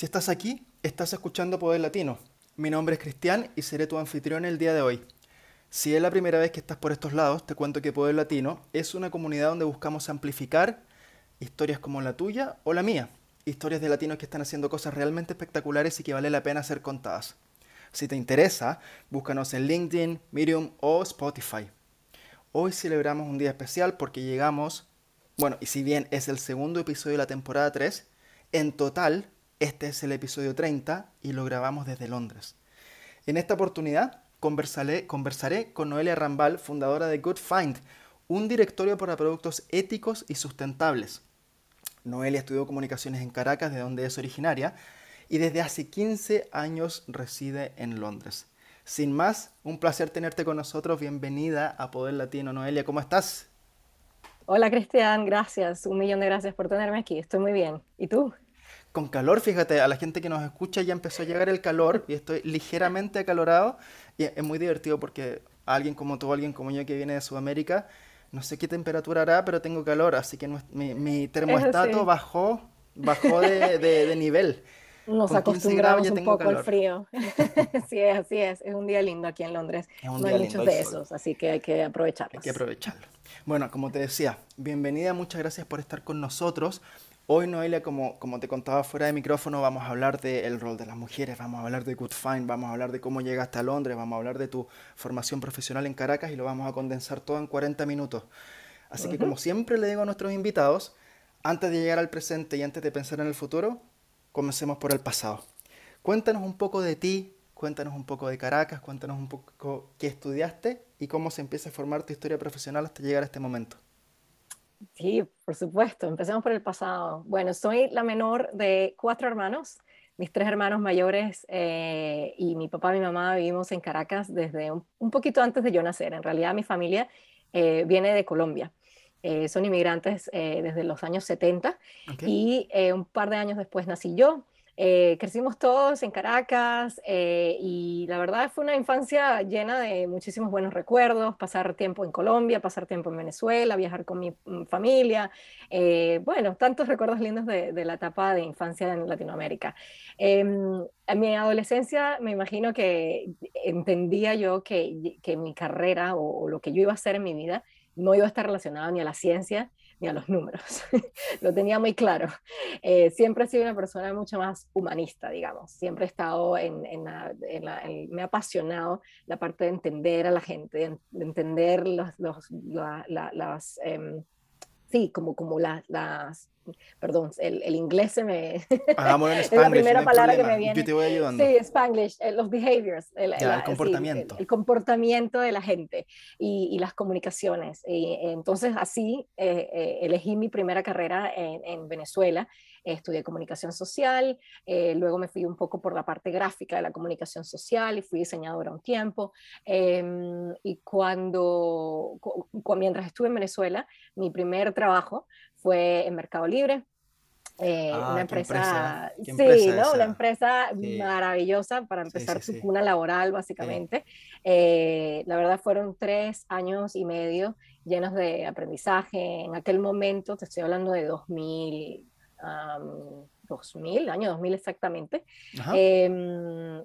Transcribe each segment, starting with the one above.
Si estás aquí, estás escuchando Poder Latino. Mi nombre es Cristian y seré tu anfitrión el día de hoy. Si es la primera vez que estás por estos lados, te cuento que Poder Latino es una comunidad donde buscamos amplificar historias como la tuya o la mía. Historias de latinos que están haciendo cosas realmente espectaculares y que vale la pena ser contadas. Si te interesa, búscanos en LinkedIn, Medium o Spotify. Hoy celebramos un día especial porque llegamos, bueno, y si bien es el segundo episodio de la temporada 3, en total este es el episodio 30 y lo grabamos desde Londres. En esta oportunidad conversaré, con Noelia Rambal, fundadora de Good Find, un directorio para productos éticos y sustentables. Noelia estudió comunicaciones en Caracas, de donde es originaria, y desde hace 15 años reside en Londres. Sin más, un placer tenerte con nosotros. Bienvenida a Poder Latino. Noelia, ¿cómo estás? Hola Cristian, gracias. Un millón de gracias por tenerme aquí. Estoy muy bien. ¿Y tú? Con calor, fíjate, a la gente que nos escucha ya empezó a llegar el calor y estoy ligeramente acalorado y es muy divertido porque alguien como tú, alguien como yo que viene de Sudamérica, no sé qué temperatura hará, pero tengo calor, así que mi, termostato bajó, bajó de, nivel. Nos acostumbramos un poco al frío. sí, es, así es. Es un día lindo aquí en Londres. no hay muchos de esos, así que hay que aprovecharlos. Hay que aprovecharlo. Bueno, como te decía, bienvenida, muchas gracias por estar con nosotros. Hoy, Noelia, como, como te contaba fuera de micrófono, vamos a hablar del rol de las mujeres, vamos a hablar de Good Find, vamos a hablar de cómo llegaste a Londres, vamos a hablar de tu formación profesional en Caracas y lo vamos a condensar todo en 40 minutos. Así que como siempre le digo a nuestros invitados, antes de llegar al presente y antes de pensar en el futuro, comencemos por el pasado. Cuéntanos un poco de ti, cuéntanos un poco de Caracas, cuéntanos un poco qué estudiaste y cómo se empieza a formar tu historia profesional hasta llegar a este momento. Sí, por supuesto. Empecemos por el pasado. Bueno, soy la menor de cuatro hermanos. Mis tres hermanos mayores eh, y mi papá y mi mamá vivimos en Caracas desde un, poquito antes de yo nacer. En realidad mi familia eh, viene de Colombia. Eh, son inmigrantes desde los años 70 y un par de años después nací yo. Eh, crecimos todos en Caracas eh, y la verdad fue una infancia llena de muchísimos buenos recuerdos, pasar tiempo en Colombia, pasar tiempo en Venezuela, viajar con mi mm, familia, eh, bueno, tantos recuerdos lindos de, la etapa de infancia en Latinoamérica. Em, en mi adolescencia me imagino que entendía yo que, que mi carrera o, o lo que yo iba a hacer en mi vida no iba a estar relacionado ni a la ciencia ni a los números. Lo tenía muy claro. Eh, siempre he sido una persona mucho más humanista, digamos. Siempre he estado en, la, me ha apasionado la parte de entender a la gente, de, entender las, em, sí, como, como las perdón, el, el, inglés se me... es la primera palabra que me viene. Yo te voy ayudando. Sí, Spanglish, eh, los behaviors. El, el comportamiento. el, comportamiento de la gente y, y las comunicaciones. Y, entonces así eh, eh, elegí mi primera carrera en, en Venezuela estudié comunicación social, eh, luego me fui un poco por la parte gráfica de la comunicación social y fui diseñadora un tiempo. Em, y cuando, mientras estuve en Venezuela, mi primer trabajo fue en Mercado Libre. Eh, ah, una empresa, sí, ¿no? Una empresa maravillosa para empezar su cuna laboral, básicamente. Eh, la verdad fueron tres años y medio llenos de aprendizaje. En aquel momento, te estoy hablando de 2000, 2000, año 2000 exactamente, em,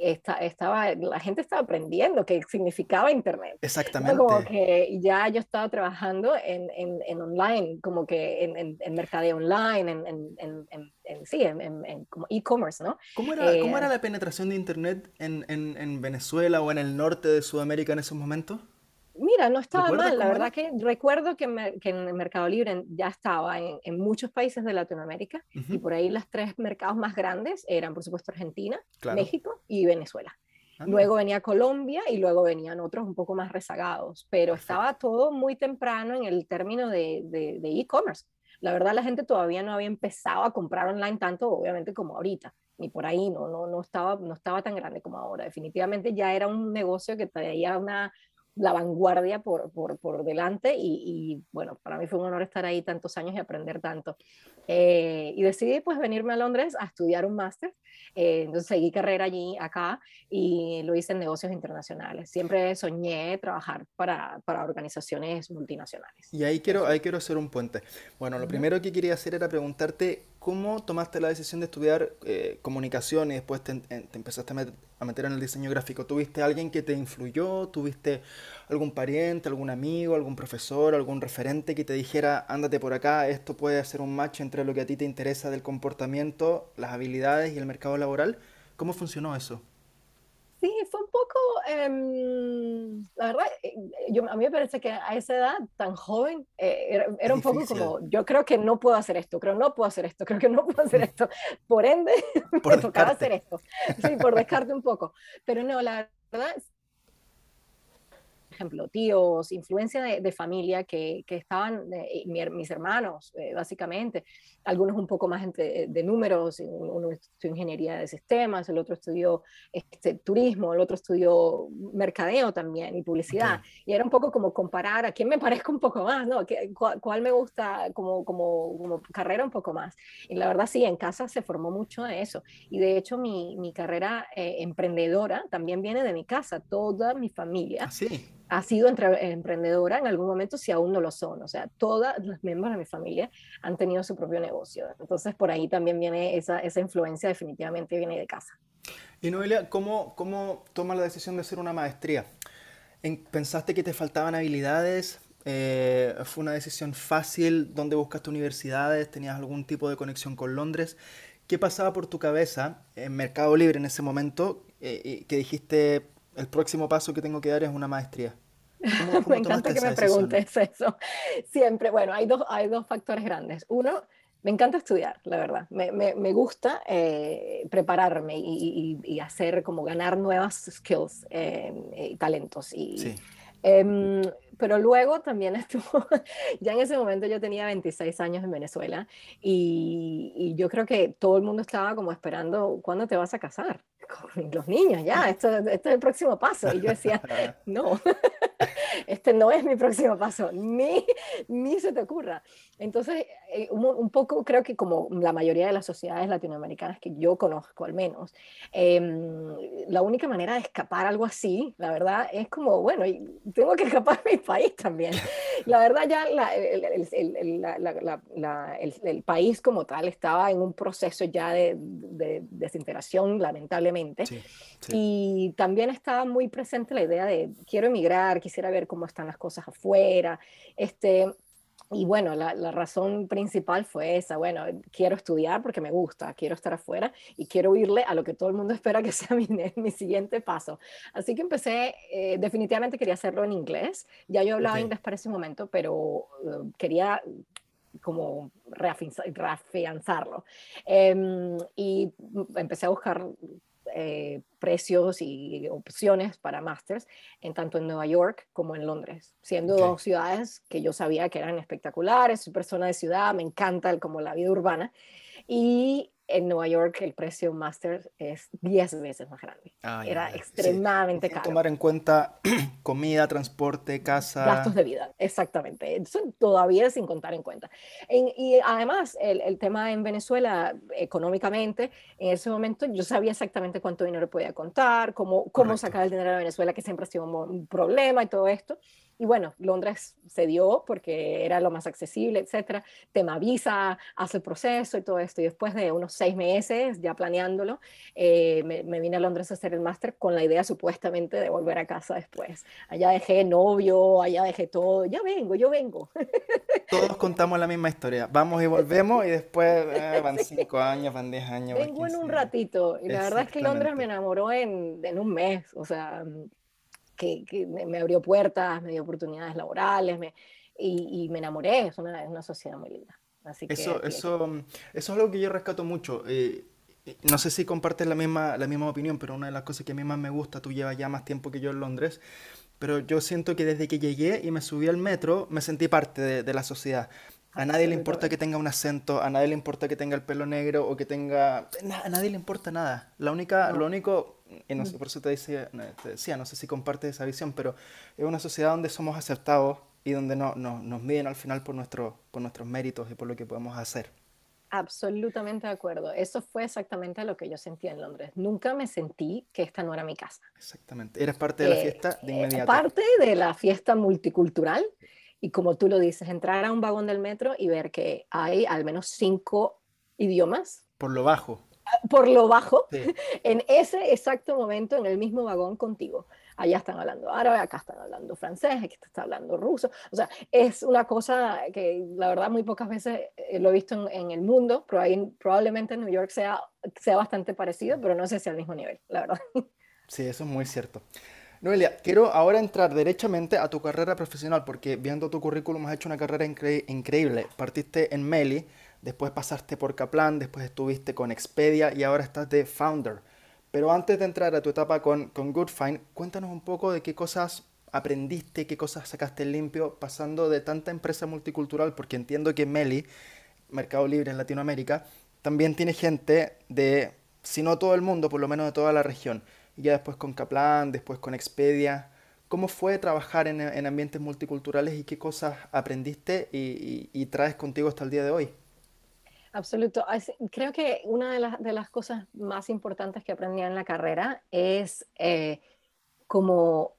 estaba, la gente estaba aprendiendo qué significaba Internet. Exactamente. Como que ya yo estaba trabajando en, en, en online, como que en, en, mercadeo online, en, sí, en, como e-commerce, ¿no? ¿Cómo era, ¿Cómo era eh, la penetración de Internet en, Venezuela o en el norte de Sudamérica en esos momentos? Mira, no estaba mal, la verdad que recuerdo que, en el Mercado Libre ya estaba en, muchos países de Latinoamérica y por ahí los tres mercados más grandes eran, por supuesto, Argentina, México y Venezuela. Ah, luego venía Colombia y luego venían otros un poco más rezagados, pero estaba todo muy temprano en el término de e-commerce. la verdad la gente todavía no había empezado a comprar online tanto, obviamente, como ahorita ni por ahí, no, no, no, estaba, no estaba tan grande como ahora. Definitivamente ya era un negocio que traía una, la vanguardia por, por, por delante y, y, bueno, para mí fue un honor estar ahí tantos años y aprender tanto. Eh, y decidí pues venirme a Londres a estudiar un máster. Eh, entonces seguí carrera allí, acá, y lo hice en negocios internacionales. Siempre soñé trabajar para, para organizaciones multinacionales. Y ahí quiero, ahí quiero hacer un puente. Bueno, lo primero que quería hacer era preguntarte cómo tomaste la decisión de estudiar eh, comunicación y después te, te empezaste a, a meter en el diseño gráfico. ¿Tuviste alguien que te influyó? ¿Tuviste algún pariente, algún amigo, algún profesor, algún referente que te dijera, ándate por acá, esto puede hacer un match entre lo que a ti te interesa del comportamiento, las habilidades y el mercado laboral? ¿Cómo funcionó eso? Eh, la verdad, eh, yo, a mí me parece que a esa edad tan joven eh, era, era un poco como, yo creo que no puedo hacer esto, creo que no puedo hacer esto, creo que no puedo hacer esto, por ende por me tocaba hacer esto, sí, por descarte un poco, pero no, la verdad ejemplo, tíos, influencia de, de familia que, que estaban, eh, mis hermanos, eh, básicamente, algunos un poco más de, de números, uno estudió ingeniería de sistemas, el otro estudió este, turismo, el otro estudió mercadeo también y publicidad. Okay. Y era un poco como comparar a quién me parezco un poco más, ¿no? ¿Cuál, cuál me gusta como, como, como, carrera un poco más? Y la verdad sí, en casa se formó mucho de eso. Y de hecho mi, mi carrera eh, emprendedora también viene de mi casa, toda mi familia. ¿Ah, sí? Ha sido emprendedora en algún momento si aún no lo son. O sea, todas los miembros de mi familia han tenido su propio negocio. Entonces, por ahí también viene esa, esa influencia, definitivamente viene de casa. Y Noelia, ¿cómo, cómo tomas la decisión de hacer una maestría? ¿Pensaste que te faltaban habilidades? Eh, ¿Fue una decisión fácil? ¿Dónde buscaste universidades? ¿Tenías algún tipo de conexión con Londres? ¿Qué pasaba por tu cabeza en Mercado Libre en ese momento eh, que dijiste, el próximo paso que tengo que dar es una maestría. ¿Cómo, cómo me encanta que me preguntes eso. Siempre, bueno, hay dos, hay dos factores grandes. Uno, me encanta estudiar, la verdad. Me, me, me gusta eh, prepararme y, y, y, hacer como ganar nuevas skills eh, y talentos. Y, sí. eh, pero luego también estuvo, ya en ese momento yo tenía 26 años en Venezuela y, y, yo creo que todo el mundo estaba como esperando, ¿cuándo te vas a casar? Con los niños, ya, esto, esto es el próximo paso. Y yo decía, no, este no es mi próximo paso, ni, ni se te ocurra. Entonces, eh, un, un, poco creo que como la mayoría de las sociedades latinoamericanas que yo conozco al menos, eh, la única manera de escapar algo así, la verdad, es como, bueno, tengo que escapar de mi país también. La verdad ya la, el, el, la, el, país como tal estaba en un proceso ya de, de desintegración, lamentablemente. Sí, sí. Y también estaba muy presente la idea de quiero emigrar, quisiera ver cómo están las cosas afuera. Este, y bueno, la, la, razón principal fue esa, bueno, quiero estudiar porque me gusta, quiero estar afuera y quiero irle a lo que todo el mundo espera que sea mi, mi siguiente paso. Así que empecé, eh, definitivamente quería hacerlo en inglés, ya yo hablaba okay. inglés para ese momento, pero uh, quería como reafianzarlo. Eh, y empecé a buscar eh, precios y opciones para másters, en tanto en Nueva York como en Londres, siendo okay. dos ciudades que yo sabía que eran espectaculares, soy persona de ciudad, me encanta el, como la vida urbana, y en Nueva York el precio máster es 10 veces más grande. Ah, Era ya, extremadamente sí. caro. Tomar en cuenta comida, transporte, casa. Gastos de vida, exactamente. Eso todavía sin contar en cuenta. En, y además, el, el, tema en Venezuela, económicamente, en ese momento yo sabía exactamente cuánto dinero podía contar, cómo, cómo sacar el dinero de Venezuela, que siempre ha sido un, un problema y todo esto. Y bueno, Londres se dio porque era lo más accesible, etcétera. Tema visa, hace el proceso y todo esto. Y después de unos seis meses, ya planeándolo, eh, me, me, vine a Londres a hacer el máster con la idea supuestamente de volver a casa después. Allá dejé novio, allá dejé todo. Ya vengo, yo vengo. Todos contamos la misma historia. Vamos y volvemos y después eh, van cinco años, van diez años. Vengo en un ratito. Y la verdad es que Londres me enamoró en, en un mes. O sea, que, que, me abrió puertas, me dio oportunidades laborales me, y, y, me enamoré. Es una, es una sociedad muy linda. Así que, eso, eso, eso es algo que yo rescato mucho. Eh, no sé si compartes la misma, la misma opinión, pero una de las cosas que a mí más me gusta, tú llevas ya más tiempo que yo en Londres, pero yo siento que desde que llegué y me subí al metro, me sentí parte de, de la sociedad. A nadie le importa que tenga un acento, a nadie le importa que tenga el pelo negro o que tenga... A nadie le importa nada. La única, no. Lo único y no sé, por eso te decía, te decía, no sé si compartes esa visión, pero es una sociedad donde somos aceptados y donde no, no, nos miden al final por, nuestro, por nuestros méritos y por lo que podemos hacer. Absolutamente de acuerdo. Eso fue exactamente lo que yo sentía en Londres. Nunca me sentí que esta no era mi casa. Exactamente. Eras parte de la eh, fiesta de inmediato. parte de la fiesta multicultural. Y como tú lo dices, entrar a un vagón del metro y ver que hay al menos cinco idiomas. Por lo bajo. Por lo bajo. En ese exacto momento, en el mismo vagón contigo allá están hablando árabe, acá están hablando francés, aquí está hablando ruso. O sea, es una cosa que la verdad muy pocas veces eh, lo he visto en, el mundo, probablemente en New York sea, sea bastante parecido, pero no sé si al mismo nivel, la verdad. Sí, eso es muy cierto. Noelia, quiero ahora entrar derechamente a tu carrera profesional, porque viendo tu currículum has hecho una carrera increíble. Partiste en Meli, después pasaste por Kaplan, después estuviste con Expedia y ahora estás de founder. Pero antes de entrar a tu etapa con, con Goodfine, cuéntanos un poco de qué cosas aprendiste, qué cosas sacaste limpio pasando de tanta empresa multicultural, porque entiendo que Meli, Mercado Libre en Latinoamérica, también tiene gente de, si no todo el mundo, por lo menos de toda la región. Y ya después con Kaplan, después con Expedia. ¿Cómo fue trabajar en, en ambientes multiculturales y qué cosas aprendiste y traes contigo hasta el día de hoy? Absoluto. Creo que una de, las cosas más importantes que aprendí en la carrera es eh, como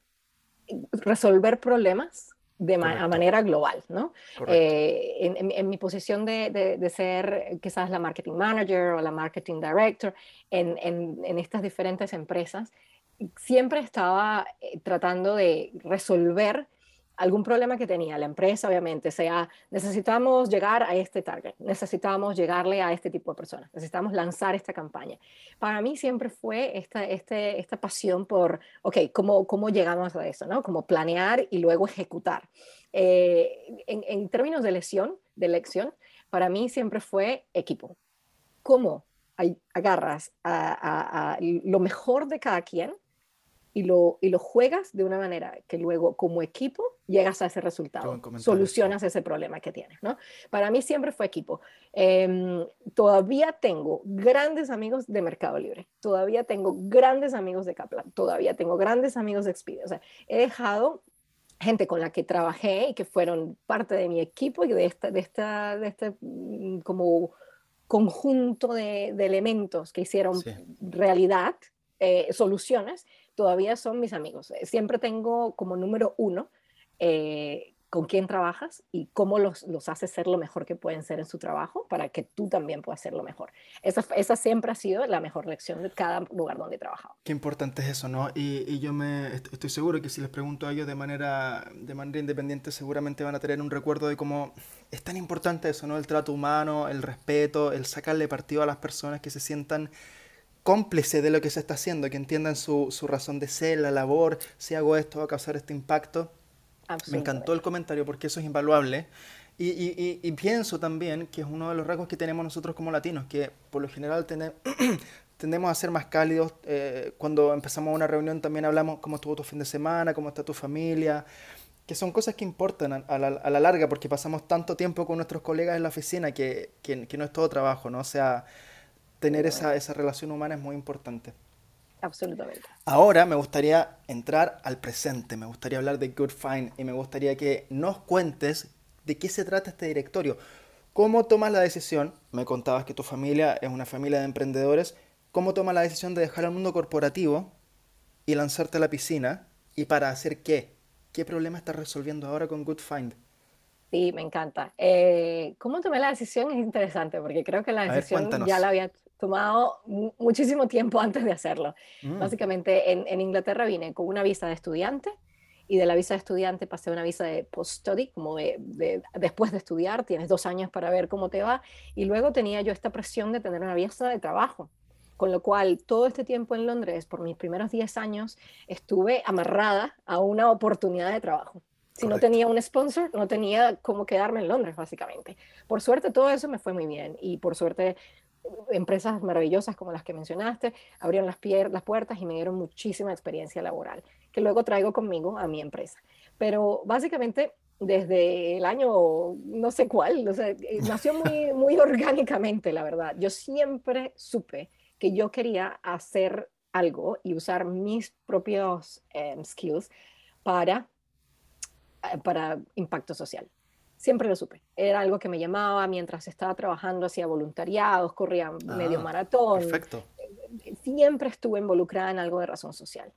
resolver problemas de a manera global, ¿no? Eh, en, mi posición de, ser quizás la marketing manager o la marketing director en, estas diferentes empresas, siempre estaba eh, tratando de resolver algún problema que tenía la empresa, obviamente, sea, necesitamos llegar a este target, necesitamos llegarle a este tipo de personas, necesitamos lanzar esta campaña. Para mí siempre fue esta, este, esta pasión por, ok, ¿cómo, ¿cómo llegamos a eso? ¿no? Como planear y luego ejecutar. Eh, en, términos de elección, de elección, para mí siempre fue equipo. ¿Cómo agarras a lo mejor de cada quien? Y lo, y lo juegas de una manera que luego como equipo llegas a ese resultado, solucionas ese problema que tienes, ¿no? Para mí siempre fue equipo. Em, todavía tengo grandes amigos de Mercado Libre, todavía tengo grandes amigos de Kaplan, todavía tengo grandes amigos de Expedia, o sea, he dejado gente con la que trabajé y que fueron parte de mi equipo y de esta, de esta, de este mm, como conjunto de, de elementos que hicieron realidad, eh, soluciones, todavía son mis amigos. Eh, siempre tengo como número uno eh, con quién trabajas y cómo los, los haces ser lo mejor que pueden ser en su trabajo para que tú también puedas ser lo mejor. Esa, esa siempre ha sido la mejor lección de cada lugar donde he trabajado. Qué importante es eso, ¿no? Y, y yo me estoy seguro que si les pregunto a ellos de manera, de manera independiente, seguramente van a tener un recuerdo de cómo es tan importante eso, ¿no? El trato humano, el respeto, el sacarle partido a las personas que se sientan cómplice de lo que se está haciendo, que entiendan su, su razón de ser, la labor, si hago esto va a causar este impacto. Me encantó el comentario porque eso es invaluable. Y, y, y, pienso también que es uno de los rasgos que tenemos nosotros como latinos, que por lo general tendemos a ser más cálidos. Eh, cuando empezamos una reunión también hablamos cómo estuvo tu fin de semana, cómo está tu familia, que son cosas que importan a, la, a la, larga porque pasamos tanto tiempo con nuestros colegas en la oficina que, que, que no es todo trabajo, ¿no? O sea, tener esa, esa relación humana es muy importante. Absolutamente. Ahora me gustaría entrar al presente, me gustaría hablar de Good Fine y me gustaría que nos cuentes de qué se trata este directorio. ¿Cómo tomas la decisión? Me contabas que tu familia es una familia de emprendedores. ¿Cómo tomas la decisión de dejar el mundo corporativo y lanzarte a la piscina? ¿Y para hacer qué? ¿Qué problema estás resolviendo ahora con Good Find? Sí, me encanta. Eh, ¿Cómo tomé la decisión? Es interesante porque creo que la decisión ya la había tomado muchísimo tiempo antes de hacerlo. Mm. Básicamente en, en, Inglaterra vine con una visa de estudiante y de la visa de estudiante pasé a una visa de post-study, como de, de, después de estudiar, tienes dos años para ver cómo te va, y luego tenía yo esta presión de tener una visa de trabajo. Con lo cual, todo este tiempo en Londres, por mis primeros 10 años, estuve amarrada a una oportunidad de trabajo. Si no tenía un sponsor, no tenía cómo quedarme en Londres, básicamente. Por suerte, todo eso me fue muy bien y por suerte, empresas maravillosas como las que mencionaste abrieron las, las puertas y me dieron muchísima experiencia laboral, que luego traigo conmigo a mi empresa. Pero básicamente, desde el año no sé cuál, o sea, eh, nació muy, muy orgánicamente, la verdad. Yo siempre supe que yo quería hacer algo y usar mis propios em, skills para, eh, para impacto social. Siempre lo supe. Era algo que me llamaba mientras estaba trabajando, hacía voluntariados, corría medio ah, maratón. Perfecto. Siempre estuve involucrada en algo de razón social.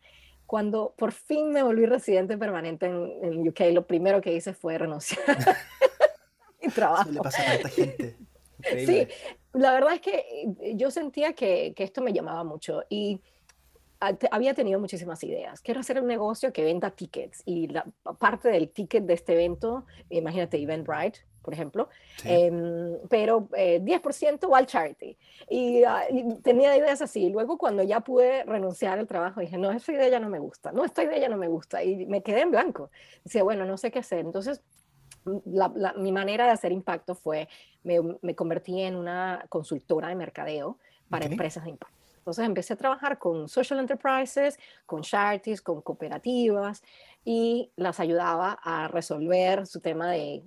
Cuando por fin me volví residente permanente en, en UK, lo primero que hice fue renunciar a mi trabajo. Eso le pasa a tanta gente. Sí, la verdad es que eh, yo sentía que, que esto me llamaba mucho y había tenido muchísimas ideas. Quiero hacer un negocio que venda tickets y la parte del ticket de este evento, imagínate Eventbrite, por ejemplo, em, pero 10% eh, va al charity. Ah, y, tenía ideas así. Luego cuando ya pude renunciar al trabajo, dije, no, esta idea ya no me gusta, no, esta idea ya no me gusta. Y me quedé en blanco. Decía, bueno, no sé qué hacer. Entonces, mi manera de hacer impacto fue, me, me, convertí en una consultora de mercadeo para empresas de impacto. Entonces empecé a trabajar con social enterprises, con charities, con cooperativas y las ayudaba a resolver su tema de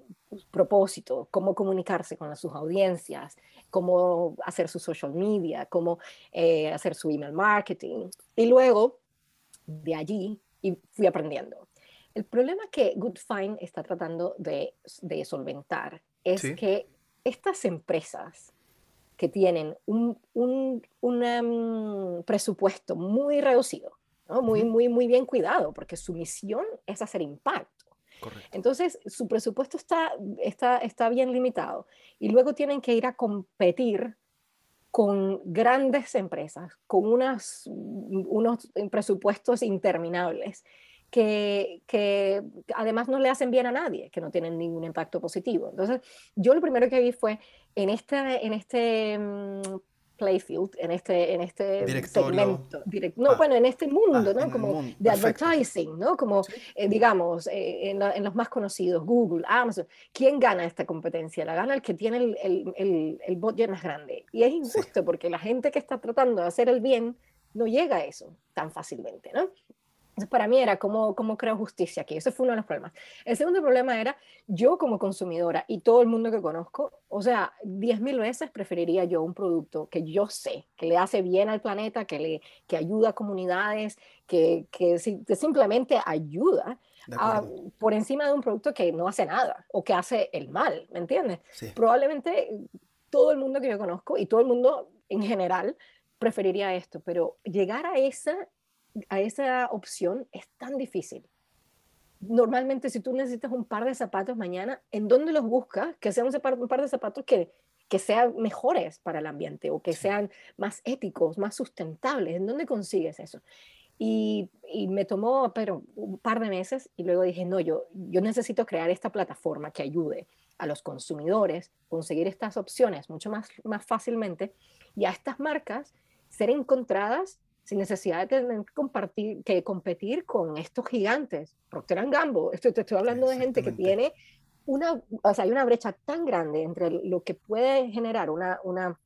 propósito, cómo comunicarse con sus audiencias, cómo hacer su social media, cómo eh, hacer su email marketing. Y luego, de allí, y fui aprendiendo. El problema que Good Fine está tratando de, solventar es que estas empresas que tienen un, un, mm, presupuesto muy reducido, ¿no? muy, muy, muy bien cuidado, porque su misión es hacer impacto. Entonces, su presupuesto está, está, está bien limitado y luego tienen que ir a competir con grandes empresas, con unas, unos presupuestos interminables que, además no le hacen bien a nadie, que no tienen ningún impacto positivo. Entonces, yo lo primero que vi fue en este, en este mm, playfield, en este, en este segmento, no, ah, bueno, en este mundo, ah, ¿no? Como de advertising, ¿no? Como, eh, digamos, eh, en, los más conocidos, Google, Amazon, ¿quién gana esta competencia? La gana el que tiene el, el, el, budget más grande. Y es injusto porque la gente que está tratando de hacer el bien no llega a eso tan fácilmente, ¿no? Entonces, para mí era cómo, cómo creo justicia aquí. Ese fue uno de los problemas. El segundo problema era yo como consumidora y todo el mundo que conozco, o sea, diez mil veces preferiría yo un producto que yo sé, que le hace bien al planeta, que, le, que ayuda a comunidades, que, que, simplemente ayuda. por encima de un producto que no hace nada o que hace el mal, ¿me entiendes? Probablemente todo el mundo que yo conozco y todo el mundo en general preferiría esto, pero llegar a esa a esa opción es tan difícil. Normalmente, si tú necesitas un par de zapatos mañana, ¿en dónde los buscas? Que sean un par, de zapatos que, que sean mejores para el ambiente o que sean más éticos, más sustentables. ¿En dónde consigues eso? Y, me tomó pero un par de meses y luego dije, no, yo, yo necesito crear esta plataforma que ayude a los consumidores a conseguir estas opciones mucho más, más fácilmente y a estas marcas ser encontradas sin necesidad de tener que, compartir, que competir con estos gigantes. Procter Gamble, esto, te estoy hablando de gente que tiene una, o sea, hay una brecha tan grande entre lo que puede generar una, una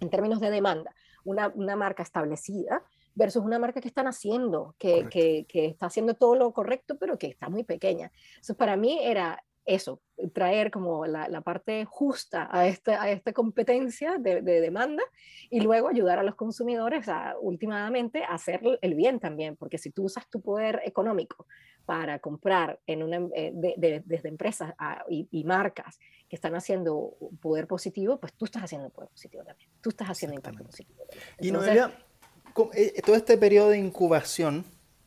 en términos de demanda, una, una marca establecida versus una marca que están haciendo, que, que, que, está haciendo todo lo correcto, pero que está muy pequeña. Eso para mí era eso, traer como la, la, parte justa a, este, a esta competencia de, de, demanda y luego ayudar a los consumidores a últimamente a hacer el bien también, porque si tú usas tu poder económico para comprar en una, eh, desde empresas y, marcas que están haciendo poder positivo, pues tú estás haciendo poder positivo también, tú estás haciendo impacto positivo. y Noelia, eh, todo este periodo de incubación,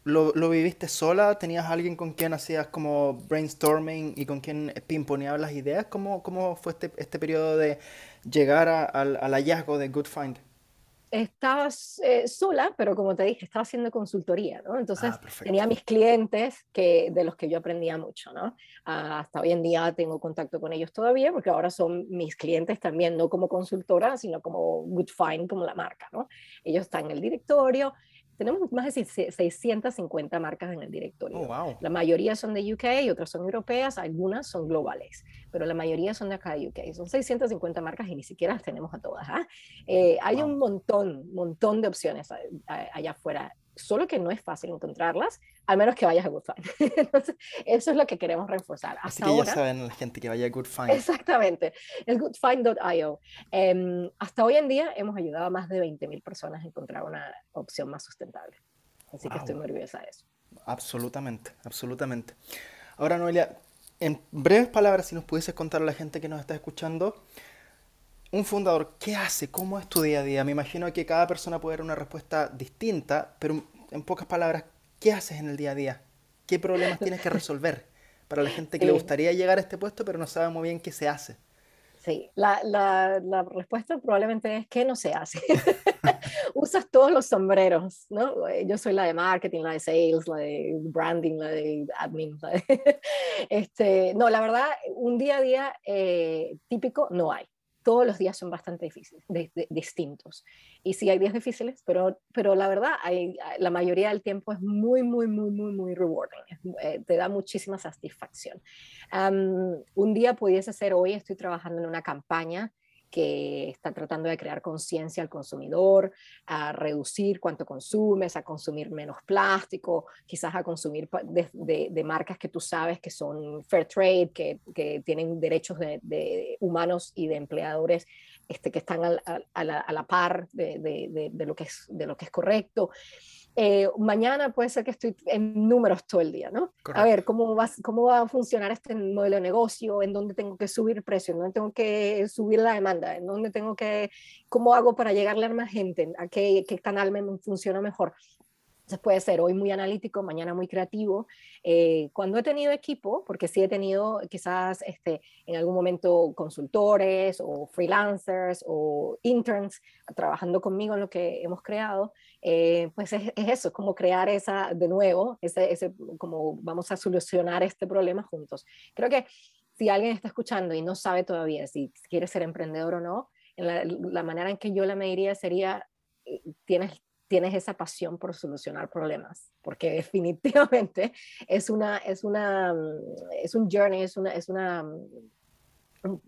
¿Lo, ¿Lo, viviste sola? ¿Tenías alguien con quien hacías como brainstorming y con quien pimponeabas las ideas? ¿Cómo, cómo fue este, este periodo de llegar al, al, hallazgo de Good Find? Estabas eh, sola, pero como te dije, estaba haciendo consultoría, ¿no? Entonces ah, tenía mis clientes que, de los que yo aprendía mucho, ¿no? Ah, hasta hoy en día tengo contacto con ellos todavía, porque ahora son mis clientes también, no como consultora, sino como Good Find, como la marca, ¿no? Ellos están en el directorio, tenemos más de 650 marcas en el directorio. Oh, la mayoría son de UK, otras son europeas, algunas son globales, pero la mayoría son de acá de UK. Son 650 marcas y ni siquiera las tenemos a todas. ¿ah? Eh, hay un montón, montón de opciones allá afuera solo que no es fácil encontrarlas, al menos que vayas a Good Find. Entonces, eso es lo que queremos reforzar. Hasta Así que ya saben la gente que vaya a Good Find. Exactamente, es goodfind.io. Em, hasta hoy en día hemos ayudado a más de 20.000 personas a encontrar una opción más sustentable. Así que estoy muy orgullosa de eso. Absolutamente, absolutamente. Ahora, Noelia, en breves palabras, si nos pudieses contar a la gente que nos está escuchando, un fundador, ¿qué hace? ¿Cómo es tu día a día? Me imagino que cada persona puede dar una respuesta distinta, pero en pocas palabras, ¿qué haces en el día a día? ¿Qué problemas tienes que resolver para la gente que le gustaría llegar a este puesto, pero no sabe muy bien qué se hace? Sí, la, la, la respuesta probablemente es que no se hace. Usas todos los sombreros, ¿no? Yo soy la de marketing, la de sales, la de branding, la de admin. este, no, la verdad, un día a día eh, típico no hay todos los días son bastante difíciles, distintos. Y sí hay días difíciles, pero, pero la verdad, hay, la mayoría del tiempo es muy, muy, muy, muy, muy rewarding. Eh, te da muchísima satisfacción. un día pudiese ser hoy, estoy trabajando en una campaña que está tratando de crear conciencia al consumidor, a reducir cuánto consumes, a consumir menos plástico, quizás a consumir de, marcas que tú sabes que son fair trade, que, que tienen derechos de, humanos y de empleadores este, que están a, la, a la, par de, lo que es, de lo que es correcto. Eh, mañana puede ser que estoy en números todo el día, ¿no? A ver, ¿cómo va, ¿cómo va a funcionar este modelo de negocio? ¿En dónde tengo que subir el precio? ¿En dónde tengo que subir la demanda? ¿En dónde tengo que, cómo hago para llegarle a más gente? ¿A qué, qué canal me funciona mejor? Entonces puede ser hoy muy analítico, mañana muy creativo. Eh, cuando he tenido equipo, porque sí he tenido quizás este, en algún momento consultores o freelancers o interns trabajando conmigo en lo que hemos creado, eh, pues es, eso, es como crear esa, de nuevo, ese, ese, como vamos a solucionar este problema juntos. Creo que si alguien está escuchando y no sabe todavía si quiere ser emprendedor o no, la, la manera en que yo la mediría sería, eh, tienes tienes esa pasión por solucionar problemas, porque definitivamente es una, es una, es un journey, es una, es una,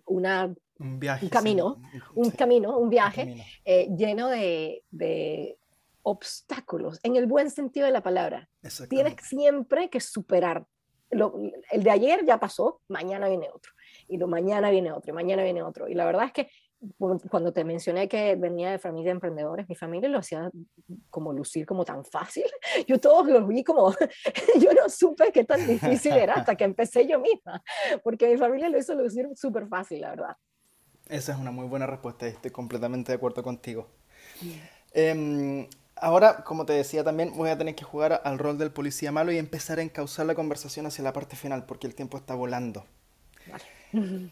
una un, viaje, camino, un camino, un viaje eh, lleno de, de, obstáculos, en el buen sentido de la palabra. Tienes siempre que superar. el de ayer ya pasó, mañana viene otro, y lo mañana viene otro, y mañana viene otro. Y la verdad es que cuando te mencioné que venía de familia de emprendedores, mi familia lo hacía como lucir como tan fácil. Yo todos los vi como, yo no supe qué tan difícil era hasta que empecé yo misma, porque mi familia lo hizo lucir súper fácil, la verdad. Esa es una muy buena respuesta y estoy completamente de acuerdo contigo. Em, ahora, como te decía también, voy a tener que jugar al rol del policía malo y empezar a encauzar la conversación hacia la parte final, porque el tiempo está volando. Vale.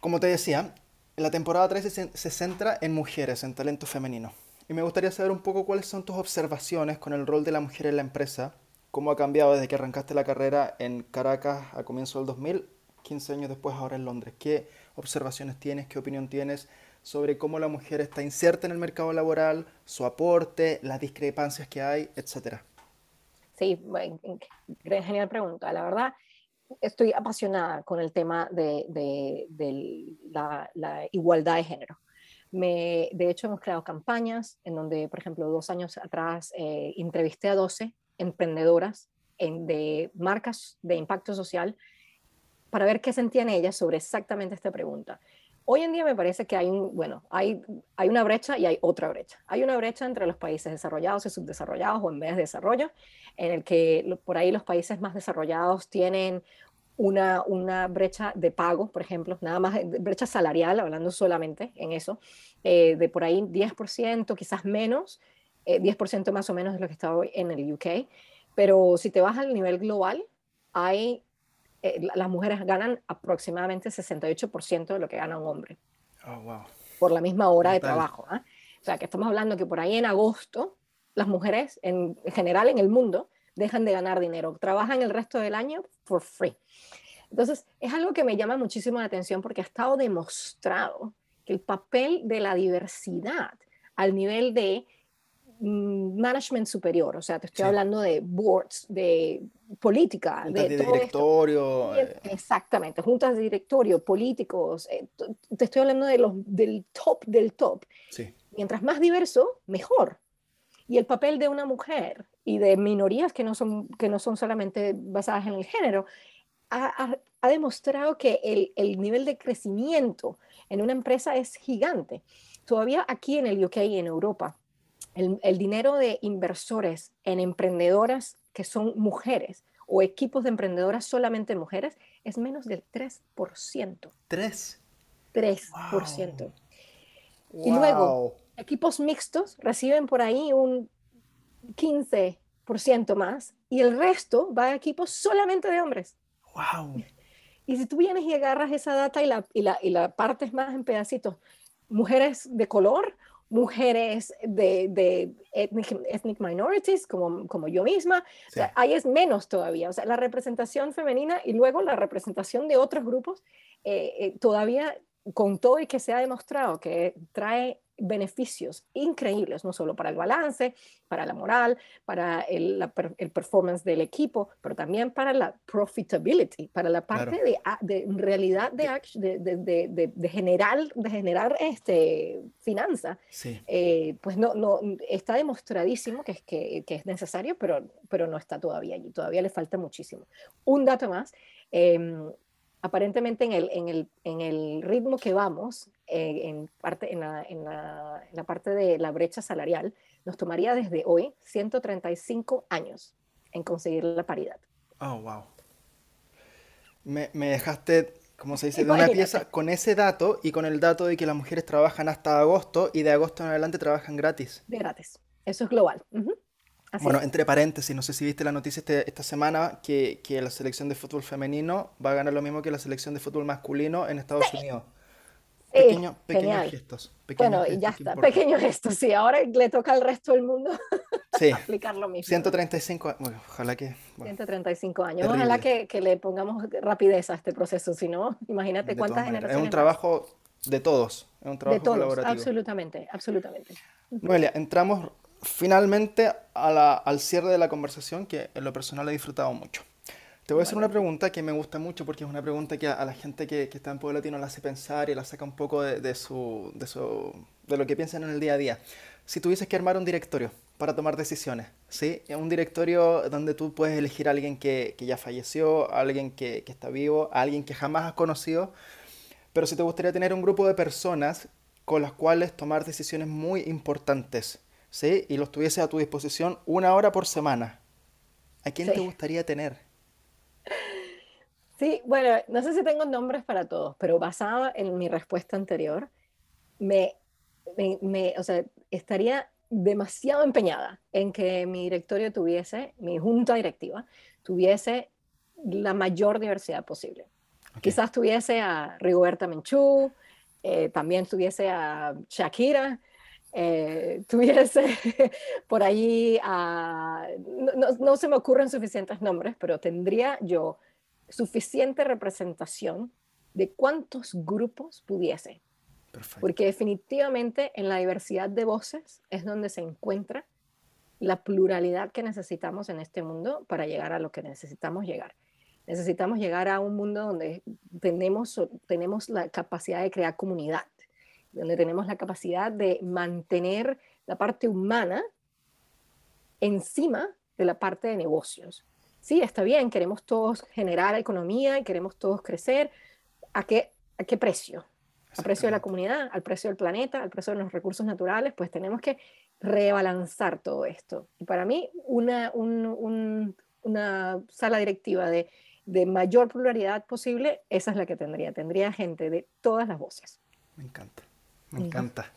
Como te decía, la temporada 3 se, centra en mujeres, en talento femenino. Y me gustaría saber un poco cuáles son tus observaciones con el rol de la mujer en la empresa, cómo ha cambiado desde que arrancaste la carrera en Caracas a comienzo del 2000, 15 años después ahora en Londres. ¿Qué observaciones tienes, qué opinión tienes sobre cómo la mujer está inserta en el mercado laboral, su aporte, las discrepancias que hay, etcétera? Sí, genial pregunta. La verdad, estoy apasionada con el tema de, la, igualdad de género. Me, de hecho, hemos creado campañas en donde, por ejemplo, dos años atrás eh, entrevisté a 12 emprendedoras en, de marcas de impacto social para ver qué sentían ellas sobre exactamente esta pregunta. Hoy en día me parece que hay, un, bueno, hay, hay una brecha y hay otra brecha. Hay una brecha entre los países desarrollados y subdesarrollados o en vez de desarrollo, en el que por ahí los países más desarrollados tienen una, una brecha de pago, por ejemplo, nada más brecha salarial, hablando solamente en eso, eh, de por ahí 10%, quizás menos, 10% eh, más o menos de lo que está hoy en el UK. Pero si te vas al nivel global, hay eh, las mujeres ganan aproximadamente 68% de lo que gana un hombre. Oh, por la misma hora de trabajo. ¿ah? O sea, que estamos hablando que por ahí en agosto, las mujeres en general en el mundo dejan de ganar dinero, trabajan el resto del año for free. Entonces, es algo que me llama muchísimo la atención porque ha estado demostrado que el papel de la diversidad al nivel de management superior, o sea, te estoy hablando de boards, de política, de, directorio. Eh. Exactamente, juntas de directorio, políticos, eh, te estoy hablando de los, del top del top. Sí. Mientras más diverso, mejor. Y el papel de una mujer y de minorías que no son, que no son solamente basadas en el género, ha, demostrado que el, el, nivel de crecimiento en una empresa es gigante. Todavía aquí en el UK y en Europa, el, el dinero de inversores en emprendedoras que son mujeres o equipos de emprendedoras solamente mujeres es menos del 3%. ¿3? 3%. Y luego, equipos mixtos reciben por ahí un 15% más y el resto va a equipos solamente de hombres. ¡Wow! Y si tú vienes y agarras esa data y la, y la, y la partes más en pedacitos, mujeres de color, mujeres de, de ethnic, minorities, como, como yo misma, ahí es menos todavía. O sea, la representación femenina y luego la representación de otros grupos, eh, eh, todavía con todo y que se ha demostrado que trae beneficios increíbles, no solo para el balance, para la moral, para el, el performance del equipo, pero también para la profitability, para la parte de, de, realidad de, de, de, generar, de generar este, finanza. Eh, pues no, no, está demostradísimo que es, que, que, es necesario, pero, pero no está todavía allí, todavía le falta muchísimo. Un dato más. Em, aparentemente en el, en el, en el ritmo que vamos, eh, en, parte, en la, en, la, en, la, parte de la brecha salarial, nos tomaría desde hoy 135 años en conseguir la paridad. Oh, wow. Me, me dejaste, como se dice, de una pieza con ese dato y con el dato de que las mujeres trabajan hasta agosto y de agosto en adelante trabajan gratis. De gratis. Eso es global bueno, entre paréntesis, no sé si viste la noticia este, esta semana que, que, la selección de fútbol femenino va a ganar lo mismo que la selección de fútbol masculino en Estados Unidos. Pequeños gestos. bueno, y ya está, pequeños gestos, sí. Ahora le toca al resto del mundo sí. aplicar lo mismo. 135, bueno, ojalá que... 135 años. Ojalá que, que, le pongamos rapidez a este proceso, si no, imagínate cuántas generaciones... Es un trabajo de todos, es un trabajo de todos, colaborativo. absolutamente, absolutamente. Noelia, entramos finalmente al cierre de la conversación, que en lo personal he disfrutado mucho. Te voy a hacer una pregunta que me gusta mucho porque es una pregunta que a, la gente que, está en Pueblo Latino la hace pensar y la saca un poco de, su, de, su, de lo que piensan en el día a día. Si tuvieses que armar un directorio para tomar decisiones, ¿sí? Un directorio donde tú puedes elegir a alguien que, que ya falleció, a alguien que, que, está vivo, a alguien que jamás has conocido, pero si te gustaría tener un grupo de personas con las cuales tomar decisiones muy importantes, ¿sí? y los tuviese a tu disposición una hora por semana, ¿a quién te gustaría tener? Sí, bueno, no sé si tengo nombres para todos, pero basado en mi respuesta anterior, me, me, o sea, estaría demasiado empeñada en que mi directorio tuviese, mi junta directiva, tuviese la mayor diversidad posible. Quizás tuviese a Rigoberta Menchú, eh, también tuviese a Shakira, eh, tuviese por ahí, no, se me ocurren suficientes nombres, pero tendría yo suficiente representación de cuántos grupos pudiese. Porque definitivamente en la diversidad de voces es donde se encuentra la pluralidad que necesitamos en este mundo para llegar a lo que necesitamos llegar. Necesitamos llegar a un mundo donde tenemos, tenemos la capacidad de crear comunidad, donde tenemos la capacidad de mantener la parte humana encima de la parte de negocios. Sí, está bien, queremos todos generar economía y queremos todos crecer. ¿A qué, a qué precio? ¿A precio de la comunidad? ¿Al precio del planeta? ¿Al precio de los recursos naturales? Pues tenemos que rebalanzar todo esto. Y para mí, una, una sala directiva de, de mayor pluralidad posible, esa es la que tendría. Tendría gente de todas las voces. Me encanta. Me encanta.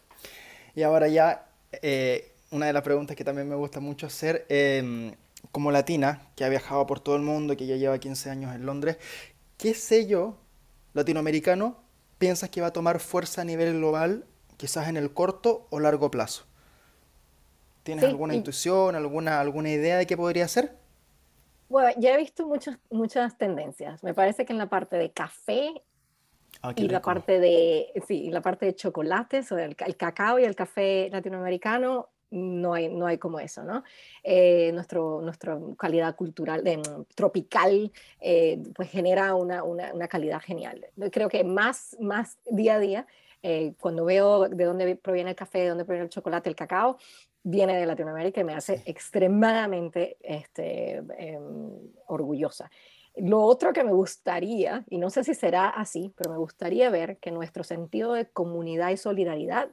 Y ahora ya, eh, una de las preguntas que también me gusta mucho hacer, em, como latina, que ha viajado por todo el mundo, que ya lleva 15 años en Londres, ¿qué sello latinoamericano piensas que va a tomar fuerza a nivel global, quizás en el corto o largo plazo? ¿Tienes alguna intuición, alguna, alguna idea de qué podría ser? Bueno, ya he visto muchas, muchas tendencias. Me parece que en la parte de café Ah, y la parte de, sí, la parte de chocolates, o el, cacao y el café latinoamericano, no hay, no hay como eso, ¿no? Eh, nuestro, nuestra calidad cultural, mm, tropical, eh, pues genera una, una, una, calidad genial. Creo que más, más día a día, eh, cuando veo de dónde proviene el café, de dónde proviene el chocolate, el cacao, viene de Latinoamérica y me hace extremadamente este, em, orgullosa. Lo otro que me gustaría, y no sé si será así, pero me gustaría ver que nuestro sentido de comunidad y solidaridad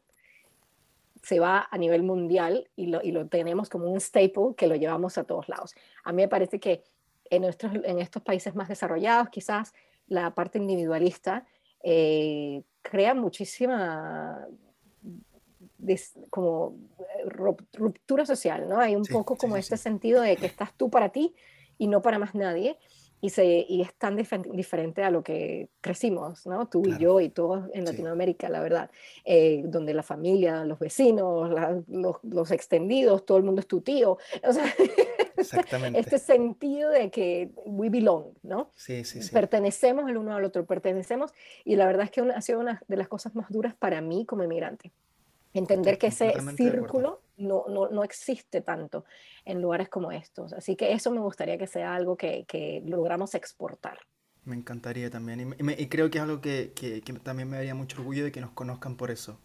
se va a nivel mundial y lo, y lo tenemos como un staple que lo llevamos a todos lados. A mí me parece que en, nuestros, en estos países más desarrollados, quizás la parte individualista eh, crea muchísima como eh, ruptura social, ¿no? Hay un poco como este sentido de que estás tú para ti y no para más nadie y, se, y es tan diferente a lo que crecimos, ¿no? Tú y yo y todos en Latinoamérica, la verdad, eh, donde la familia, los vecinos, los, los, extendidos, todo el mundo es tu tío. O sea, Exactamente. este sentido de que we belong, ¿no? Sí, sí, sí. Pertenecemos el uno al otro, pertenecemos y la verdad es que ha sido una de las cosas más duras para mí como inmigrante. Entender que ese círculo no, no, no, existe tanto en lugares como estos. Así que eso me gustaría que sea algo que, que logramos exportar. Me encantaría también. Y, creo que es algo que, que, también me daría mucho orgullo de que nos conozcan por eso.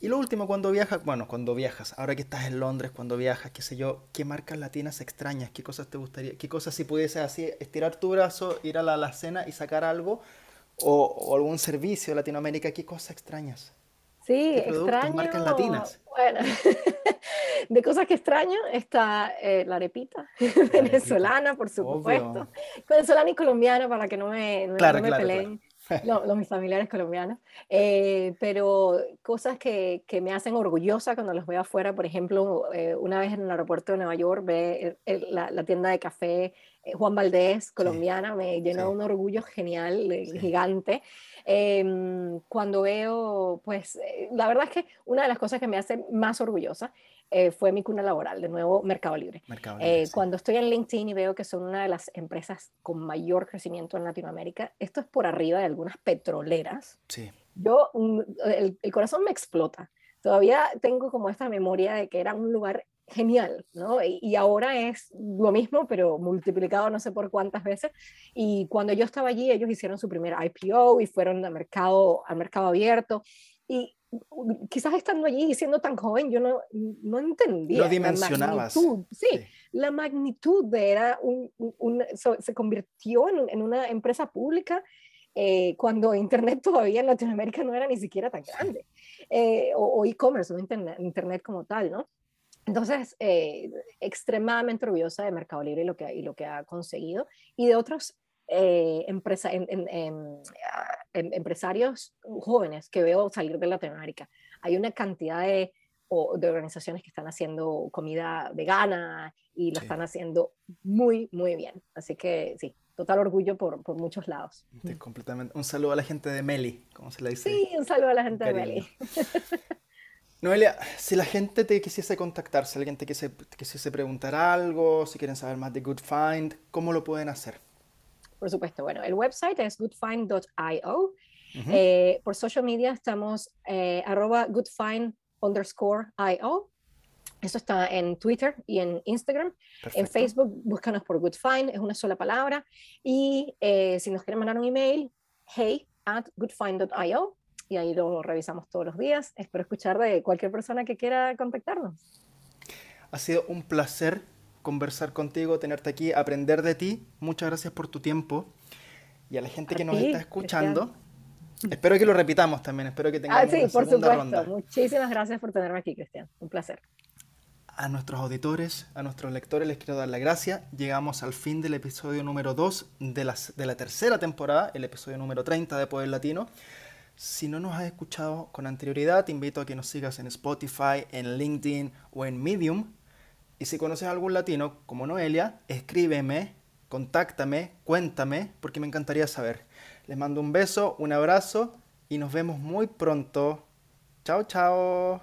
Y lo último, cuando viajas, bueno, cuando viajas, ahora que estás en Londres, cuando viajas, qué sé yo, ¿qué marcas latinas extrañas? ¿Qué cosas te gustaría? ¿Qué cosas si pudiese así estirar tu brazo, ir a la, la cena y sacar algo? O, o algún servicio de Latinoamérica, ¿qué cosas extrañas? Sí, extraño. marcas latinas. Bueno, de cosas que extraño está eh, la arepita venezolana, por supuesto. Venezolana y colombiana para que no me, no, me peleen. Los, mis familiares colombianos, eh, pero cosas que, que, me hacen orgullosa cuando los veo afuera, por ejemplo, eh, una vez en el aeropuerto de Nueva York ve la, la, tienda de café Juan Valdés, colombiana, me llenó un orgullo genial, gigante. Em, cuando veo, pues, eh, la verdad es que una de las cosas que me hace más orgullosa eh, fue mi cuna laboral, de nuevo Mercado Libre. Eh, cuando estoy en LinkedIn y veo que son una de las empresas con mayor crecimiento en Latinoamérica, esto es por arriba de algunas petroleras. Sí. Yo, el, el corazón me explota. Todavía tengo como esta memoria de que era un lugar genial, ¿no? Y, ahora es lo mismo, pero multiplicado no sé por cuántas veces. Y cuando yo estaba allí, ellos hicieron su primer IPO y fueron al mercado, al mercado abierto. Y quizás estando allí y siendo tan joven, yo no, no entendía. Lo dimensionabas. La magnitud, sí, la magnitud de era un, un, se convirtió en, en, una empresa pública eh, cuando Internet todavía en Latinoamérica no era ni siquiera tan grande, eh, o, e-commerce, no internet, internet como tal, ¿no? Entonces, eh, extremadamente orgullosa de Mercado Libre y lo que, y lo que ha conseguido y de otros eh, empresa, en, ah, em, empresarios jóvenes que veo salir de Latinoamérica. Hay una cantidad de, de organizaciones que están haciendo comida vegana y lo están haciendo muy, muy bien. Así que sí, total orgullo por, por muchos lados. completamente. Un saludo a la gente de Meli, como se le dice. Sí, un saludo a la gente de Meli. Noelia, si la gente te quisiese contactar, si alguien te quisiese, preguntar algo, si quieren saber más de Good Find, ¿cómo lo pueden hacer? Por supuesto, bueno, el website es goodfind.io. Eh, por social media estamos eh, arroba goodfind underscore io. Eso está en Twitter y en Instagram. En Facebook, búscanos por Goodfind, es una sola palabra. Y eh, si nos quieren mandar un email, hey at goodfind.io y ahí lo revisamos todos los días. Espero escuchar de cualquier persona que quiera contactarnos. Ha sido un placer conversar contigo, tenerte aquí, aprender de ti. Muchas gracias por tu tiempo. Y a la gente que nos está escuchando, espero que lo repitamos también, espero que tengamos ah, sí, por supuesto. Muchísimas gracias por tenerme aquí, Cristian. Un placer. A nuestros auditores, a nuestros lectores les quiero dar la gracia. Llegamos al fin del episodio número 2 de de la tercera temporada, el episodio número 30 de Poder Latino. Si no nos has escuchado con anterioridad, te invito a que nos sigas en Spotify, en LinkedIn o en Medium. Y si conoces a algún latino como Noelia, escríbeme, contáctame, cuéntame, porque me encantaría saber. Les mando un beso, un abrazo y nos vemos muy pronto. Chao, chao.